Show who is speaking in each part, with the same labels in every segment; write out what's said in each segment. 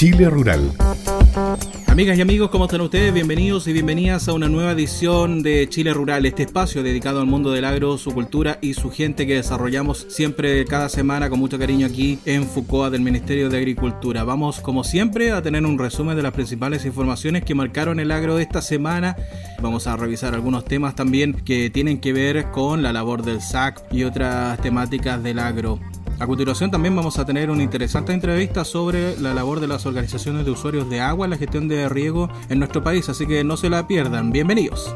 Speaker 1: Chile Rural.
Speaker 2: Amigas y amigos, ¿cómo están ustedes? Bienvenidos y bienvenidas a una nueva edición de Chile Rural, este espacio dedicado al mundo del agro, su cultura y su gente que desarrollamos siempre cada semana con mucho cariño aquí en Fucoa del Ministerio de Agricultura. Vamos, como siempre, a tener un resumen de las principales informaciones que marcaron el agro esta semana. Vamos a revisar algunos temas también que tienen que ver con la labor del SAC y otras temáticas del agro. A continuación también vamos a tener una interesante entrevista sobre la labor de las organizaciones de usuarios de agua en la gestión de riego en nuestro país, así que no se la pierdan. Bienvenidos.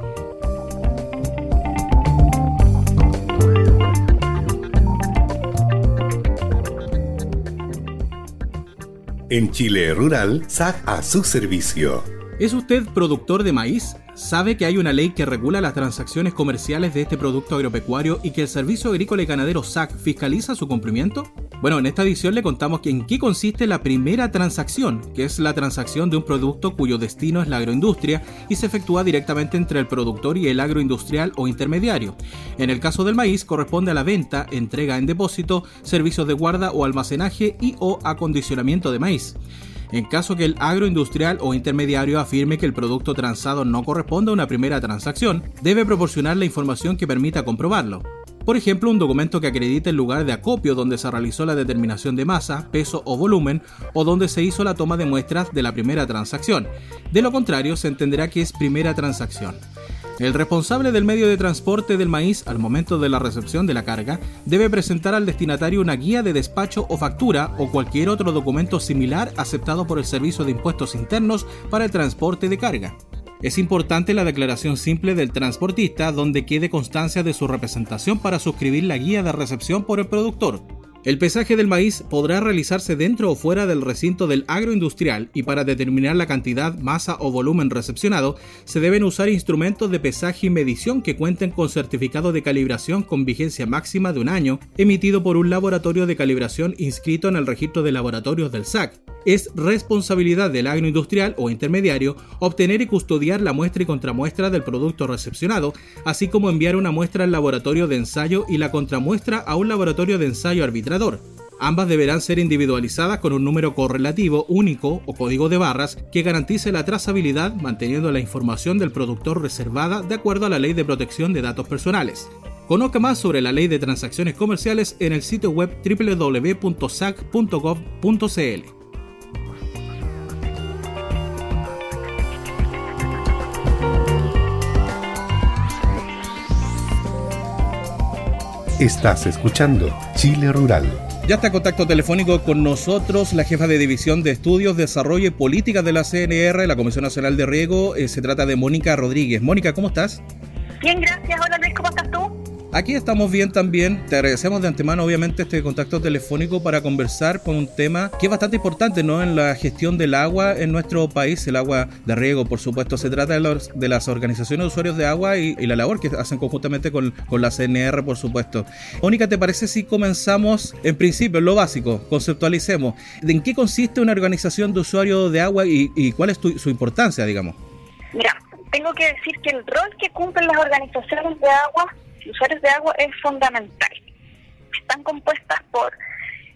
Speaker 1: En Chile Rural, SAC a su servicio.
Speaker 2: ¿Es usted productor de maíz? ¿Sabe que hay una ley que regula las transacciones comerciales de este producto agropecuario y que el Servicio Agrícola y Ganadero SAC fiscaliza su cumplimiento? Bueno, en esta edición le contamos en qué consiste la primera transacción, que es la transacción de un producto cuyo destino es la agroindustria y se efectúa directamente entre el productor y el agroindustrial o intermediario. En el caso del maíz corresponde a la venta, entrega en depósito, servicios de guarda o almacenaje y o acondicionamiento de maíz. En caso que el agroindustrial o intermediario afirme que el producto transado no corresponde a una primera transacción, debe proporcionar la información que permita comprobarlo. Por ejemplo, un documento que acredite el lugar de acopio donde se realizó la determinación de masa, peso o volumen, o donde se hizo la toma de muestras de la primera transacción. De lo contrario, se entenderá que es primera transacción. El responsable del medio de transporte del maíz al momento de la recepción de la carga debe presentar al destinatario una guía de despacho o factura o cualquier otro documento similar aceptado por el Servicio de Impuestos Internos para el transporte de carga. Es importante la declaración simple del transportista donde quede constancia de su representación para suscribir la guía de recepción por el productor. El pesaje del maíz podrá realizarse dentro o fuera del recinto del agroindustrial y para determinar la cantidad, masa o volumen recepcionado se deben usar instrumentos de pesaje y medición que cuenten con certificado de calibración con vigencia máxima de un año emitido por un laboratorio de calibración inscrito en el registro de laboratorios del SAC es responsabilidad del agroindustrial o intermediario obtener y custodiar la muestra y contramuestra del producto recepcionado, así como enviar una muestra al laboratorio de ensayo y la contramuestra a un laboratorio de ensayo arbitrador. Ambas deberán ser individualizadas con un número correlativo único o código de barras que garantice la trazabilidad manteniendo la información del productor reservada de acuerdo a la Ley de Protección de Datos Personales. Conozca más sobre la Ley de Transacciones Comerciales en el sitio web www.sac.gov.cl.
Speaker 1: Estás escuchando Chile Rural.
Speaker 2: Ya está en contacto telefónico con nosotros la jefa de División de Estudios, Desarrollo y Políticas de la CNR, la Comisión Nacional de Riego. Eh, se trata de Mónica Rodríguez. Mónica, ¿cómo estás?
Speaker 3: Bien, gracias. Hola Luis, ¿cómo estás?
Speaker 2: Aquí estamos bien también. Te agradecemos de antemano, obviamente, este contacto telefónico para conversar con un tema que es bastante importante, ¿no? En la gestión del agua en nuestro país, el agua de riego, por supuesto. Se trata de, las organizaciones de usuarios de agua y, la labor que hacen conjuntamente con, la CNR, por supuesto. Mónica, ¿te parece si comenzamos en principio, en lo básico? Conceptualicemos. ¿En qué consiste una organización de usuarios de agua y, cuál es su importancia, digamos?
Speaker 3: Mira, tengo que decir que el rol que cumplen las organizaciones de agua usuarios de agua es fundamental. Están compuestas por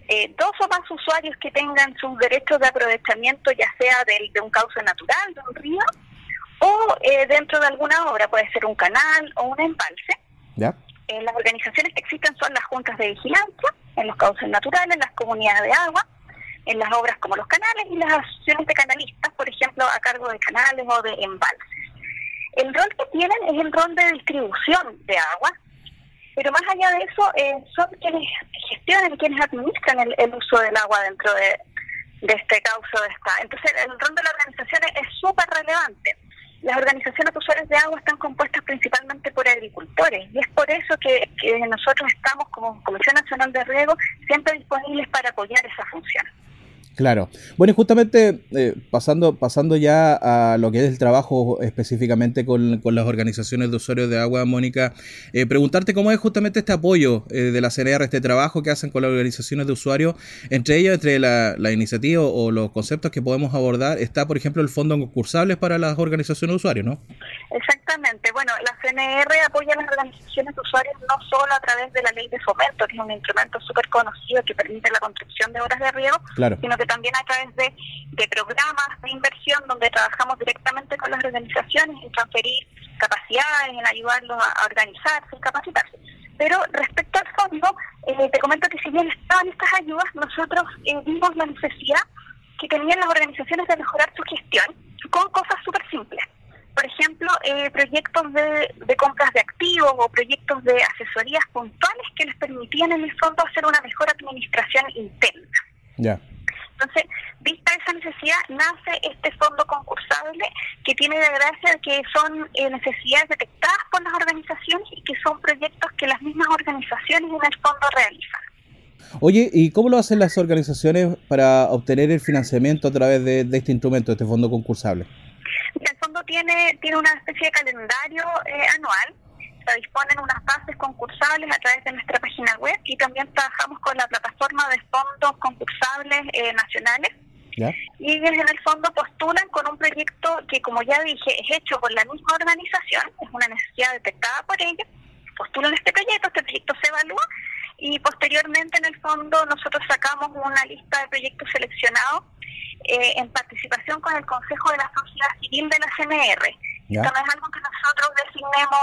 Speaker 3: eh, dos o más usuarios que tengan sus derechos de aprovechamiento, ya sea de, un cauce natural, de un río, o eh, dentro de alguna obra, puede ser un canal o un embalse. Eh, las organizaciones que existen son las juntas de vigilancia, en los cauces naturales, las comunidades de agua, en las obras como los canales y las asociaciones de canalistas, por ejemplo, a cargo de canales o de embalses. El rol que tienen es el rol de distribución de agua, pero más allá de eso, eh, son quienes gestionan, quienes administran el, uso del agua dentro de, este cauce de esta. Entonces, el rol de las organizaciones es súper relevante. Las organizaciones de de agua están compuestas principalmente por agricultores y es por eso que, que nosotros estamos como Comisión Nacional de Riego siempre disponibles para apoyar esa función.
Speaker 2: Claro. Bueno, y justamente eh, pasando, pasando ya a lo que es el trabajo específicamente con, las organizaciones de usuarios de agua, Mónica, eh, preguntarte cómo es justamente este apoyo eh, de la CNR, este trabajo que hacen con las organizaciones de usuarios, entre ellas, entre la, iniciativa o los conceptos que podemos abordar, está, por ejemplo, el fondo concursables para las organizaciones de usuarios, ¿no?
Speaker 3: Exactamente. Bueno, la CNR apoya a las organizaciones de usuarios no solo a través de la ley de fomento, que es un instrumento súper conocido que permite la construcción de horas de riego, sino que también a través de, de programas de inversión donde trabajamos directamente con las organizaciones en transferir capacidades, en ayudarlos a, organizarse y capacitarse. Pero respecto al fondo, eh, te comento que si bien estaban estas ayudas, nosotros eh, vimos la necesidad que tenían las organizaciones de mejorar su gestión con cosas súper simples. Eh, proyectos de, de, compras de activos o proyectos de asesorías puntuales que les permitían en el fondo hacer una mejor administración interna.
Speaker 2: Ya.
Speaker 3: Entonces, vista esa necesidad, nace este fondo concursable que tiene la gracia que son eh, necesidades detectadas por las organizaciones y que son proyectos que las mismas organizaciones en el fondo realizan.
Speaker 2: Oye, ¿y cómo lo hacen las organizaciones para obtener el financiamiento a través de, este instrumento, de este fondo concursable?
Speaker 3: Tiene, tiene una especie de calendario eh, anual se disponen unas bases concursables a través de nuestra página web y también trabajamos con la plataforma de fondos concursables eh, nacionales. Y ellos en el fondo postulan con un proyecto que, como ya dije, es hecho por la misma organización, es una necesidad detectada por ellos. Postulan este proyecto, este proyecto se evalúa y posteriormente en el fondo nosotros sacamos una lista de proyectos seleccionados eh, en participación con el Consejo de la Sociedad Civil de la CNR. Esto no es algo que nosotros designemos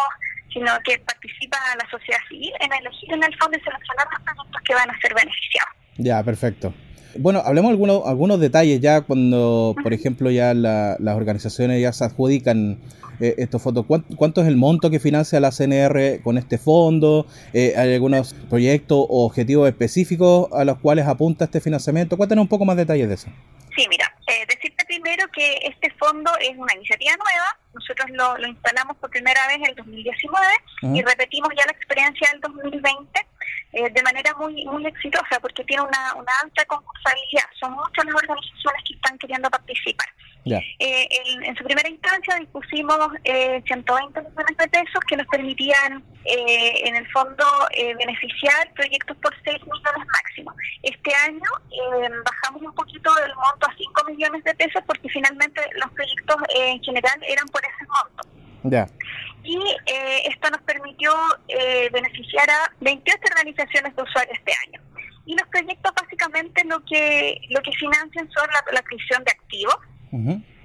Speaker 3: sino que participa la sociedad civil en elegir en el fondo y seleccionar los proyectos que van a ser beneficiados.
Speaker 2: Ya, perfecto. Bueno, hablemos algunos algunos detalles ya cuando, por ejemplo, ya las organizaciones ya se adjudican eh, estos fondos. ¿Cuánto, es el monto que financia la CNR con este fondo? Eh, ¿Hay algunos proyectos o objetivos específicos a los cuales apunta este financiamiento? Cuéntanos un poco más detalles de eso.
Speaker 3: Sí, mira, eh, decirte primero que este fondo es una iniciativa nueva, nosotros lo, instalamos por primera vez en el 2019 y repetimos ya la experiencia del 2020 eh, de manera muy muy exitosa porque tiene una, una alta concursabilidad, son muchas las organizaciones que están queriendo participar. Eh, en, su primera instancia dispusimos eh, 120 millones de pesos que nos permitían eh, en el fondo eh, beneficiar proyectos por 6 millones máximo. Este año bajamos un poquito del monto a 5 millones de pesos porque finalmente los proyectos en general eran por ese monto. Y esto nos permitió beneficiar a 28 organizaciones de usuarios este año y los proyectos básicamente lo que lo que financian son la, la adquisición de activos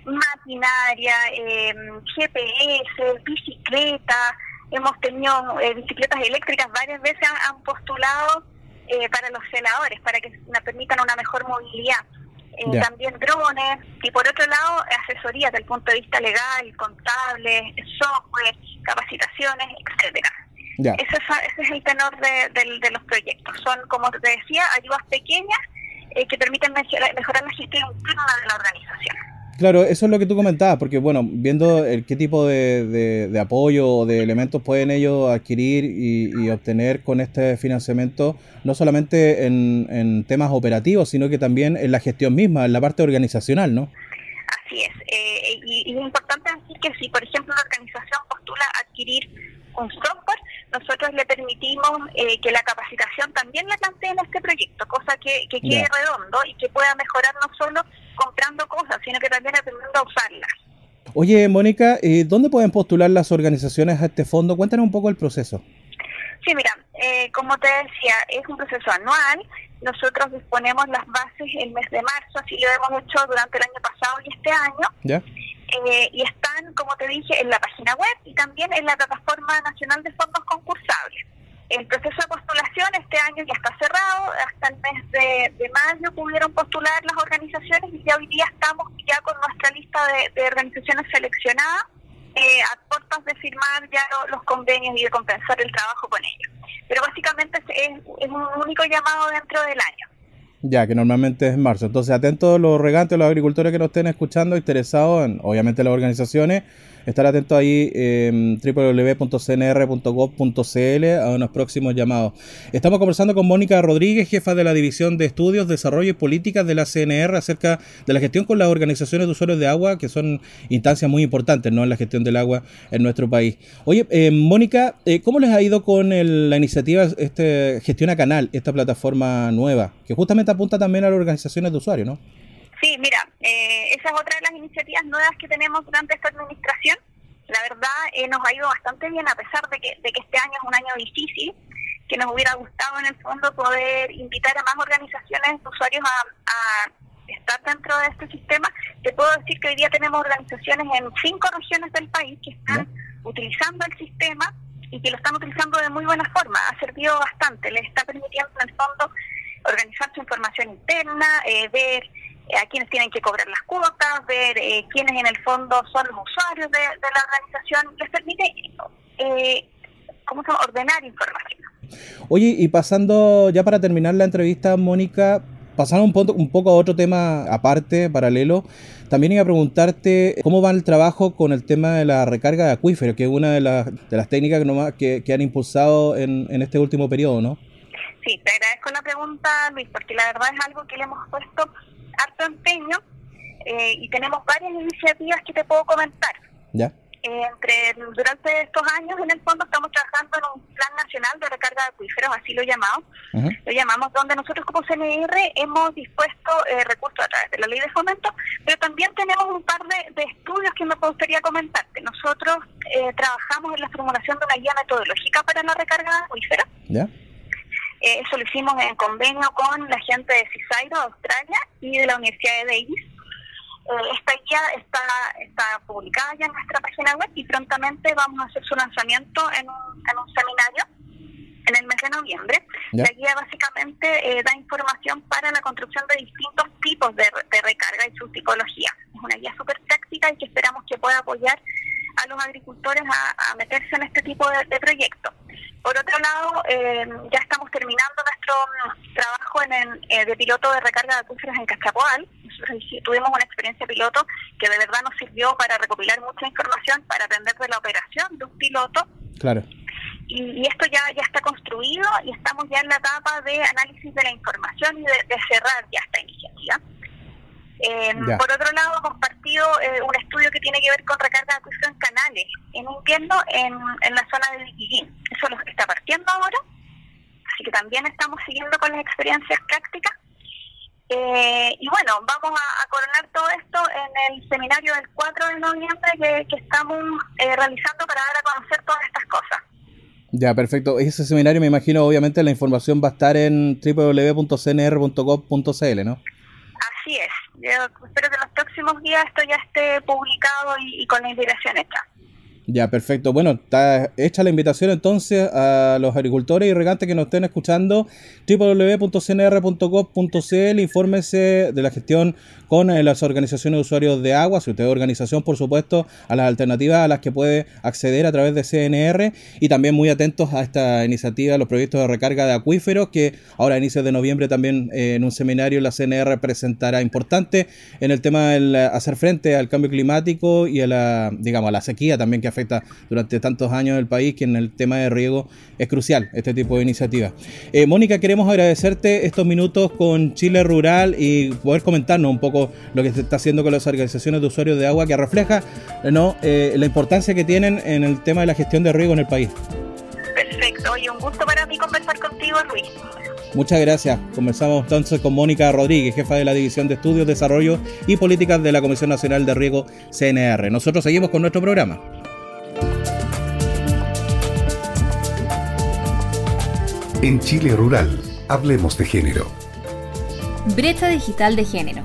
Speaker 3: maquinaria, eh, GPS, bicicleta, hemos tenido eh, bicicletas eléctricas varias veces han, postulado eh, para los celadores, para que nos permitan una mejor movilidad. Eh, también drones y por otro lado asesoría desde el punto de vista legal, contable, software, capacitaciones, etcétera. Ese, es, ese, es, el tenor de, de, los proyectos. Son, como te decía, ayudas pequeñas que permiten mejorar la gestión interna de la organización.
Speaker 2: Claro, eso es lo que tú comentabas, porque bueno, viendo el, qué tipo de, de, apoyo o de elementos pueden ellos adquirir y, obtener con este financiamiento, no solamente en, temas operativos, sino que también en la gestión misma, en la parte organizacional, ¿no?
Speaker 3: Así es, eh, y, es importante decir que si, por ejemplo, la organización postula adquirir un software, nosotros le permitimos eh, que la capacitación también la plantee en este proyecto, cosa que, que quede redondo y que pueda mejorar no solo comprando cosas, sino que también aprendiendo a usarlas.
Speaker 2: Oye, Mónica, eh, ¿dónde pueden postular las organizaciones a este fondo? Cuéntanos un poco el proceso.
Speaker 3: Sí, mira, eh, como te decía, es un proceso anual. Nosotros disponemos las bases el mes de marzo, así lo hemos hecho durante el año pasado y este año.
Speaker 2: ¿Ya?
Speaker 3: Eh, y están, como te dije, en la página web y también en la plataforma nacional de fondos concursables. El proceso de postulación este año ya está cerrado, hasta el mes de, mayo pudieron postular las organizaciones y ya hoy día estamos ya con nuestra lista de, organizaciones seleccionadas eh, a puertas de firmar ya los convenios y de compensar el trabajo con ellos. Pero básicamente es, es un único llamado dentro del año.
Speaker 2: Ya, que normalmente es marzo. Entonces, atentos los regantes, los agricultores que nos estén escuchando, interesados en, obviamente, las organizaciones, estar atentos ahí en www.cnr.gov.cl a unos próximos llamados. Estamos conversando con Mónica Rodríguez, jefa de la División de Estudios, Desarrollo y Políticas de la CNR, acerca de la gestión con las organizaciones de usuarios de agua, que son instancias muy importantes ¿no? en la gestión del agua en nuestro país. Oye, eh, Mónica, eh, ¿cómo les ha ido con la iniciativa este, Gestiona Canal, esta plataforma nueva, que justamente apunta también a las organizaciones de usuarios, ¿no?
Speaker 3: Sí, mira, eh, esa es otra de las iniciativas nuevas que tenemos durante esta administración. la verdad eh, nos ha ido bastante bien a pesar de que, de que este año es un año difícil, que nos hubiera gustado en el fondo poder invitar a más organizaciones de usuarios a, estar dentro de este sistema. Te puedo decir que hoy día tenemos organizaciones en cinco regiones del país que están utilizando el sistema y que lo están utilizando de muy buena forma. Ha servido bastante, les está permitiendo en el fondo organizar su información interna, eh, ver eh, a quienes tienen que cobrar las cuotas, ver eh, quiénes en el fondo son los usuarios de, la organización, les permite eh, ¿cómo se ordenar información.
Speaker 2: Oye, y pasando ya para terminar la entrevista, Mónica, pasando un, poco, un poco a otro tema aparte, paralelo, también iba a preguntarte cómo va el trabajo con el tema de la recarga de acuíferos, que es una de las, de las técnicas que, que, han impulsado en, en este último periodo, ¿no?
Speaker 3: Sí, te agradezco la pregunta, Luis, porque la verdad es algo que le hemos puesto harto empeño eh, y tenemos varias iniciativas que te puedo comentar.
Speaker 2: ¿Ya?
Speaker 3: Eh, entre durante estos años en el fondo estamos trabajando en un plan nacional de recarga de acuíferos, así lo llamamos, lo llamamos donde nosotros como CNR hemos dispuesto eh, recursos a través de la ley de fomento, pero también tenemos un par de, estudios que me gustaría comentarte. Nosotros trabajamos en la formulación de una guía metodológica para la recarga de acuíferos.
Speaker 2: ¿Ya?
Speaker 3: Eh, eso lo hicimos en convenio con la gente de CISAIRO, Australia, y de la Universidad de Davis. Eh, esta guía está, está publicada ya en nuestra página web y prontamente vamos a hacer su lanzamiento en un, en un seminario en el mes de noviembre. La guía básicamente eh, da información para la construcción de distintos tipos de, recarga y su tipología. Es una guía súper práctica y que esperamos que pueda apoyar a los agricultores a, meterse en este tipo de, de proyectos. Por otro lado, eh, ya estamos terminando nuestro mm, trabajo en el, eh, de piloto de recarga de acuíferos en Cachapoal. Nosotros tuvimos una experiencia piloto que de verdad nos sirvió para recopilar mucha información, para aprender de la operación de un piloto.
Speaker 2: Claro.
Speaker 3: Y, esto ya, ya está construido y estamos ya en la etapa de análisis de la información y de cerrar ya esta iniciativa. Eh, por otro lado, compartido eh, un estudio que tiene que ver con recarga de acuíferos en canales en invierno en, en la zona de Viquillín. Eso lo está partiendo ahora, así que también estamos siguiendo con las experiencias prácticas. Eh, y bueno, vamos a, coronar todo esto en el seminario del 4 de noviembre que, que estamos realizando para dar a conocer todas estas cosas.
Speaker 2: Ya, perfecto. Ese seminario me imagino, obviamente, la información va a estar en www.cnr.gov.cl, ¿no?
Speaker 3: Así es. Yo espero que en los próximos días esto ya esté publicado y, con la invitación hecha.
Speaker 2: Ya, perfecto. Bueno, está hecha la invitación entonces a los agricultores y regantes que nos estén escuchando. www.cnr.gov.cl Infórmese de la gestión con eh, las organizaciones de usuarios de agua, si usted es organización, por supuesto, a las alternativas a las que puede acceder a través de CNR y también muy atentos a esta iniciativa, los proyectos de recarga de acuíferos, que ahora a inicios de noviembre también eh, en un seminario la CNR presentará importante en el tema del hacer frente al cambio climático y a la, digamos, a la sequía también que afecta durante tantos años el país, que en el tema de riego es crucial este tipo de iniciativas. Eh, Mónica, queremos agradecerte estos minutos con Chile Rural y poder comentarnos un poco lo que se está haciendo con las organizaciones de usuarios de agua, que refleja ¿no? Eh, la importancia que tienen en el tema de la gestión de riego en el país.
Speaker 3: Perfecto, y un gusto para mí conversar contigo, Luis.
Speaker 2: Muchas gracias. Conversamos entonces con Mónica Rodríguez, jefa de la División de Estudios, Desarrollo y Políticas de la Comisión Nacional de Riego CNR. Nosotros seguimos con nuestro programa.
Speaker 1: En Chile Rural, hablemos de género.
Speaker 4: Brecha digital de género.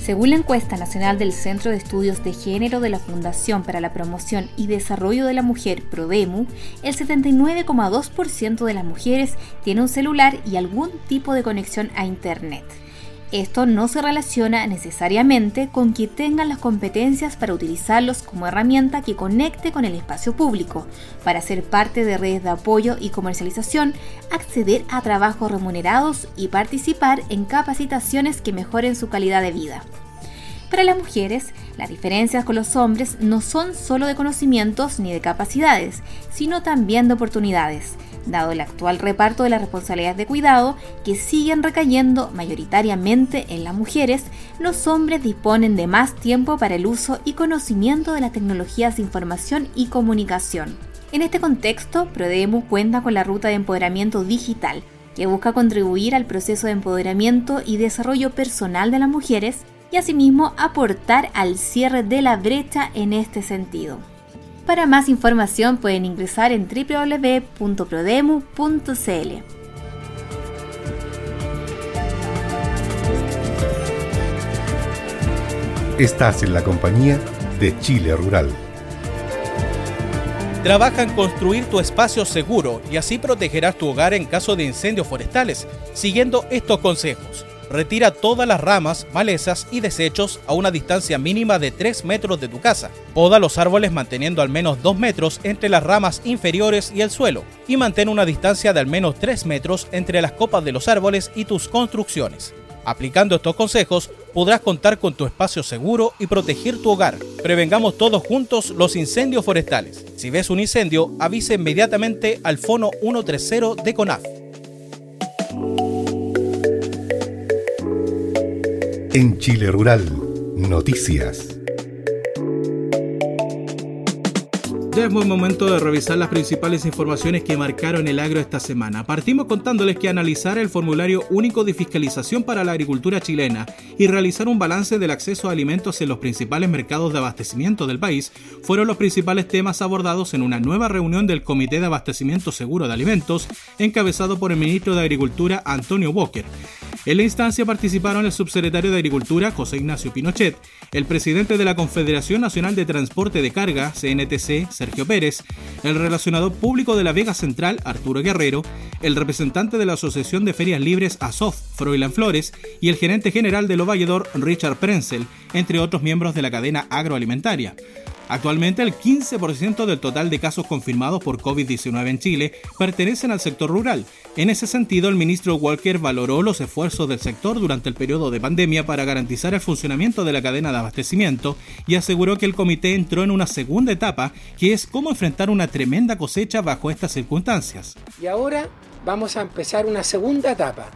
Speaker 4: Según la encuesta nacional del Centro de Estudios de Género de la Fundación para la Promoción y Desarrollo de la Mujer, PRODEMU, el 79,2% de las mujeres tiene un celular y algún tipo de conexión a Internet. Esto no se relaciona necesariamente con que tengan las competencias para utilizarlos como herramienta que conecte con el espacio público, para ser parte de redes de apoyo y comercialización, acceder a trabajos remunerados y participar en capacitaciones que mejoren su calidad de vida. Para las mujeres, las diferencias con los hombres no son solo de conocimientos ni de capacidades, sino también de oportunidades dado el actual reparto de las responsabilidades de cuidado que siguen recayendo mayoritariamente en las mujeres, los hombres disponen de más tiempo para el uso y conocimiento de las tecnologías de información y comunicación. En este contexto, Prodemu cuenta con la ruta de empoderamiento digital, que busca contribuir al proceso de empoderamiento y desarrollo personal de las mujeres y asimismo aportar al cierre de la brecha en este sentido. Para más información pueden ingresar en www.prodemu.cl.
Speaker 1: Estás en la compañía de Chile Rural.
Speaker 2: Trabaja en construir tu espacio seguro y así protegerás tu hogar en caso de incendios forestales, siguiendo estos consejos. Retira todas las ramas, malezas y desechos a una distancia mínima de 3 metros de tu casa. Poda los árboles manteniendo al menos 2 metros entre las ramas inferiores y el suelo. Y mantén una distancia de al menos 3 metros entre las copas de los árboles y tus construcciones. Aplicando estos consejos, podrás contar con tu espacio seguro y proteger tu hogar. Prevengamos todos juntos los incendios forestales. Si ves un incendio, avise inmediatamente al Fono 130 de CONAF.
Speaker 1: En Chile Rural, noticias.
Speaker 2: Ya es buen momento de revisar las principales informaciones que marcaron el agro esta semana. Partimos contándoles que analizar el formulario único de fiscalización para la agricultura chilena y realizar un balance del acceso a alimentos en los principales mercados de abastecimiento del país fueron los principales temas abordados en una nueva reunión del Comité de Abastecimiento Seguro de Alimentos, encabezado por el ministro de Agricultura Antonio Walker. En la instancia participaron el subsecretario de Agricultura, José Ignacio Pinochet, el presidente de la Confederación Nacional de Transporte de Carga, CNTC, Sergio Pérez, el relacionador público de la Vega Central, Arturo Guerrero, el representante de la Asociación de Ferias Libres, ASOF, Froilan Flores, y el gerente general del Ovalledor, Richard Prenzel, entre otros miembros de la cadena agroalimentaria. Actualmente el 15% del total de casos confirmados por COVID-19 en Chile pertenecen al sector rural. En ese sentido, el ministro Walker valoró los esfuerzos del sector durante el periodo de pandemia para garantizar el funcionamiento de la cadena de abastecimiento y aseguró que el comité entró en una segunda etapa, que es cómo enfrentar una tremenda cosecha bajo estas circunstancias.
Speaker 5: Y ahora vamos a empezar una segunda etapa,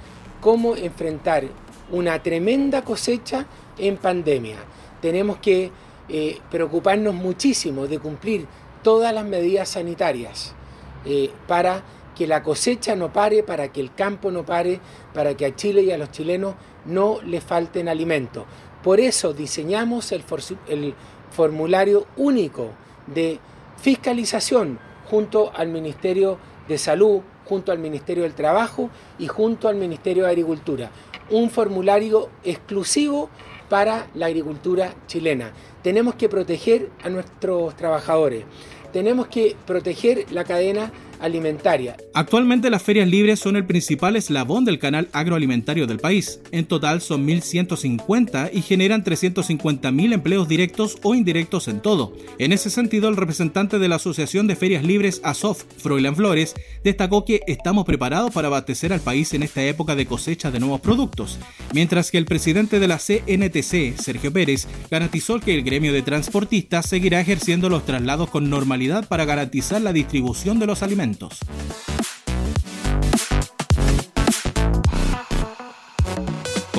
Speaker 5: cómo enfrentar una tremenda cosecha en pandemia. Tenemos que eh, preocuparnos muchísimo de cumplir todas las medidas sanitarias eh, para que la cosecha no pare, para que el campo no pare, para que a Chile y a los chilenos no les falten alimentos. Por eso diseñamos el, el formulario único de fiscalización junto al Ministerio de Salud, junto al Ministerio del Trabajo y junto al Ministerio de Agricultura. Un formulario exclusivo para la agricultura chilena. Tenemos que proteger a nuestros trabajadores. Tenemos que proteger la cadena alimentaria.
Speaker 2: Actualmente las ferias libres son el principal eslabón del canal agroalimentario del país. En total son 1.150 y generan 350.000 empleos directos o indirectos en todo. En ese sentido, el representante de la Asociación de Ferias Libres ASOF, Froilan Flores, destacó que estamos preparados para abastecer al país en esta época de cosecha de nuevos productos, mientras que el presidente de la CNTC, Sergio Pérez, garantizó que el gremio de transportistas seguirá ejerciendo los traslados con normalidad para garantizar la distribución de los alimentos. Como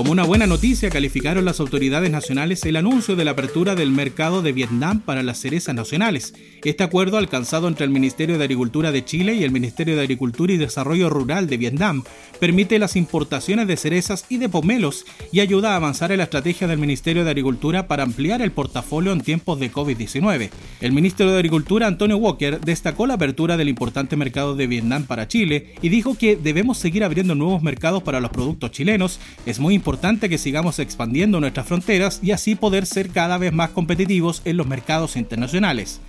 Speaker 2: una buena noticia calificaron las autoridades nacionales el anuncio de la apertura del mercado de Vietnam para las cerezas nacionales. Este acuerdo alcanzado entre el Ministerio de Agricultura de Chile y el Ministerio de Agricultura y Desarrollo Rural de Vietnam permite las importaciones de cerezas y de pomelos y ayuda a avanzar en la estrategia del Ministerio de Agricultura para ampliar el portafolio en tiempos de COVID-19. El ministro de Agricultura, Antonio Walker, destacó la apertura del importante mercado de Vietnam para Chile y dijo que debemos seguir abriendo nuevos mercados para los productos chilenos. Es muy importante importante que sigamos expandiendo nuestras fronteras y así poder ser cada vez más competitivos en los mercados internacionales.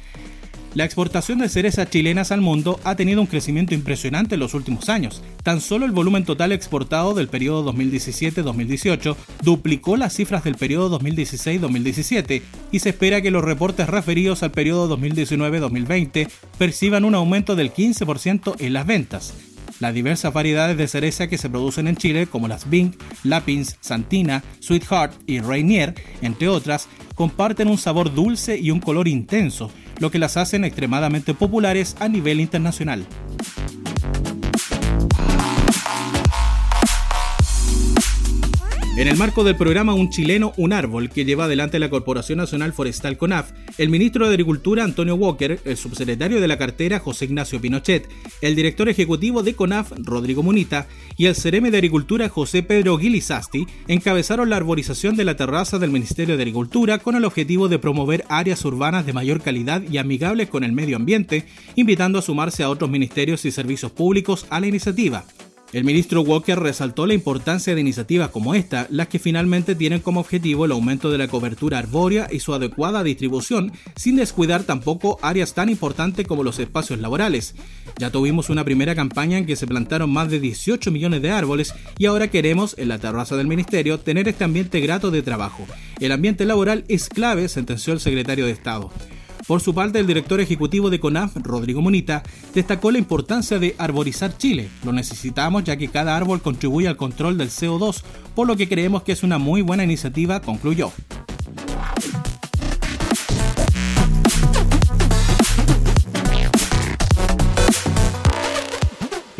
Speaker 2: La exportación de cerezas chilenas al mundo ha tenido un crecimiento impresionante en los últimos años. Tan solo el volumen total exportado del periodo 2017-2018 duplicó las cifras del periodo 2016-2017 y se espera que los reportes referidos al periodo 2019-2020 perciban un aumento del 15% en las ventas, las diversas variedades de cereza que se producen en Chile, como las Bing, Lapins, Santina, Sweetheart y Rainier, entre otras, comparten un sabor dulce y un color intenso, lo que las hacen extremadamente populares a nivel internacional. En el marco del programa Un chileno, un árbol que lleva adelante la Corporación Nacional Forestal CONAF, el ministro de Agricultura Antonio Walker, el subsecretario de la cartera José Ignacio Pinochet, el director ejecutivo de CONAF Rodrigo Munita y el CEREME de Agricultura José Pedro Guilizasti encabezaron la arborización de la terraza del Ministerio de Agricultura con el objetivo de promover áreas urbanas de mayor calidad y amigables con el medio ambiente, invitando a sumarse a otros ministerios y servicios públicos a la iniciativa. El ministro Walker resaltó la importancia de iniciativas como esta, las que finalmente tienen como objetivo el aumento de la cobertura arbórea y su adecuada distribución, sin descuidar tampoco áreas tan importantes como los espacios laborales. Ya tuvimos una primera campaña en que se plantaron más de 18 millones de árboles y ahora queremos, en la terraza del ministerio, tener este ambiente grato de trabajo. El ambiente laboral es clave, sentenció el secretario de Estado. Por su parte, el director ejecutivo de CONAF, Rodrigo Monita, destacó la importancia de arborizar Chile. Lo necesitamos ya que cada árbol contribuye al control del CO2, por lo que creemos que es una muy buena iniciativa, concluyó.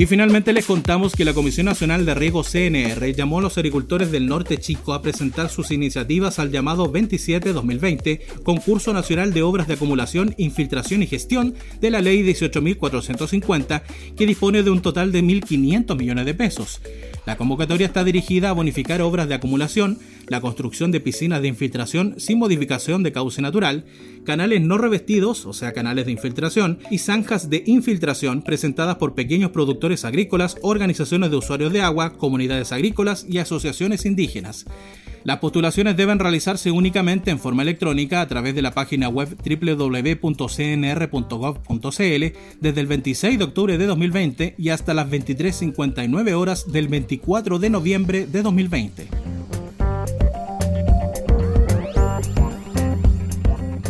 Speaker 2: Y finalmente les contamos que la Comisión Nacional de Riego CNR llamó a los agricultores del norte chico a presentar sus iniciativas al llamado 27-2020, Concurso Nacional de Obras de Acumulación, Infiltración y Gestión de la Ley 18.450, que dispone de un total de 1.500 millones de pesos. La convocatoria está dirigida a bonificar obras de acumulación, la construcción de piscinas de infiltración sin modificación de cauce natural, canales no revestidos, o sea, canales de infiltración, y zanjas de infiltración presentadas por pequeños productores agrícolas, organizaciones de usuarios de agua, comunidades agrícolas y asociaciones indígenas. Las postulaciones deben realizarse únicamente en forma electrónica a través de la página web www.cnr.gov.cl desde el 26 de octubre de 2020 y hasta las 23.59 horas del 24 de noviembre de 2020.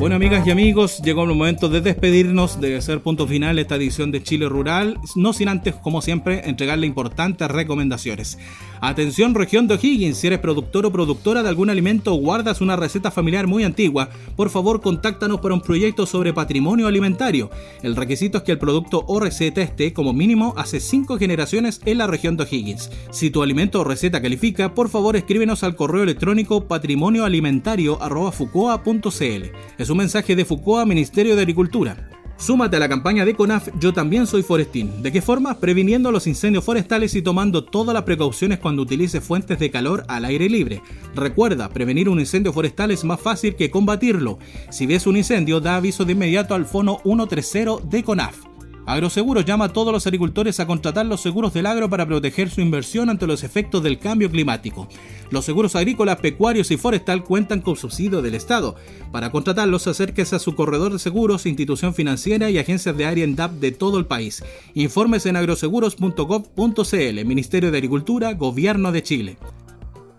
Speaker 2: Bueno, amigas y amigos, llegó el momento de despedirnos, de hacer punto final esta edición de Chile Rural, no sin antes, como siempre, entregarle importantes recomendaciones. Atención región de O'Higgins, si eres productor o productora de algún alimento o guardas una receta familiar muy antigua, por favor contáctanos para un proyecto sobre patrimonio alimentario. El requisito es que el producto o receta esté como mínimo hace 5 generaciones en la región de O'Higgins. Si tu alimento o receta califica, por favor escríbenos al correo electrónico patrimonioalimentario.fucoa.cl. Es un mensaje de Fucoa, Ministerio de Agricultura. Súmate a la campaña de CONAF Yo también soy forestín. ¿De qué forma? Previniendo los incendios forestales y tomando todas las precauciones cuando utilices fuentes de calor al aire libre. Recuerda, prevenir un incendio forestal es más fácil que combatirlo. Si ves un incendio, da aviso de inmediato al fono 130 de CONAF. Agroseguros llama a todos los agricultores a contratar los seguros del agro para proteger su inversión ante los efectos del cambio climático. Los seguros agrícolas, pecuarios y forestal cuentan con subsidio del Estado. Para contratarlos, acérquese a su corredor de seguros, institución financiera y agencias de área en DAP de todo el país. Informes en agroseguros.gov.cl, Ministerio de Agricultura, Gobierno de Chile.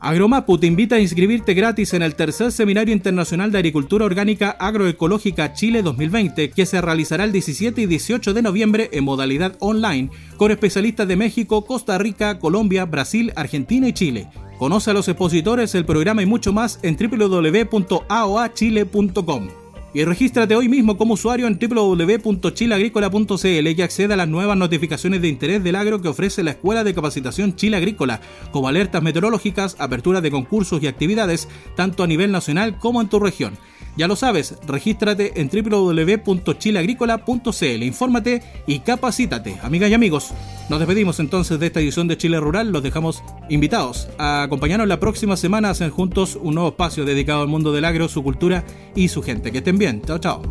Speaker 2: Agromapu te invita a inscribirte gratis en el tercer Seminario Internacional de Agricultura Orgánica Agroecológica Chile 2020, que se realizará el 17 y 18 de noviembre en modalidad online, con especialistas de México, Costa Rica, Colombia, Brasil, Argentina y Chile. Conoce a los expositores, el programa y mucho más en www.aoachile.com. Y regístrate hoy mismo como usuario en www.chileagrícola.cl y acceda a las nuevas notificaciones de interés del agro que ofrece la Escuela de Capacitación Chile Agrícola, como alertas meteorológicas, apertura de concursos y actividades, tanto a nivel nacional como en tu región. Ya lo sabes, regístrate en www.chileagrícola.cl, infórmate y capacítate. Amigas y amigos, nos despedimos entonces de esta edición de Chile Rural, los dejamos invitados a acompañarnos la próxima semana a hacer juntos un nuevo espacio dedicado al mundo del agro, su cultura y su gente. Que estén bien, chao chao.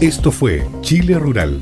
Speaker 1: Esto fue Chile Rural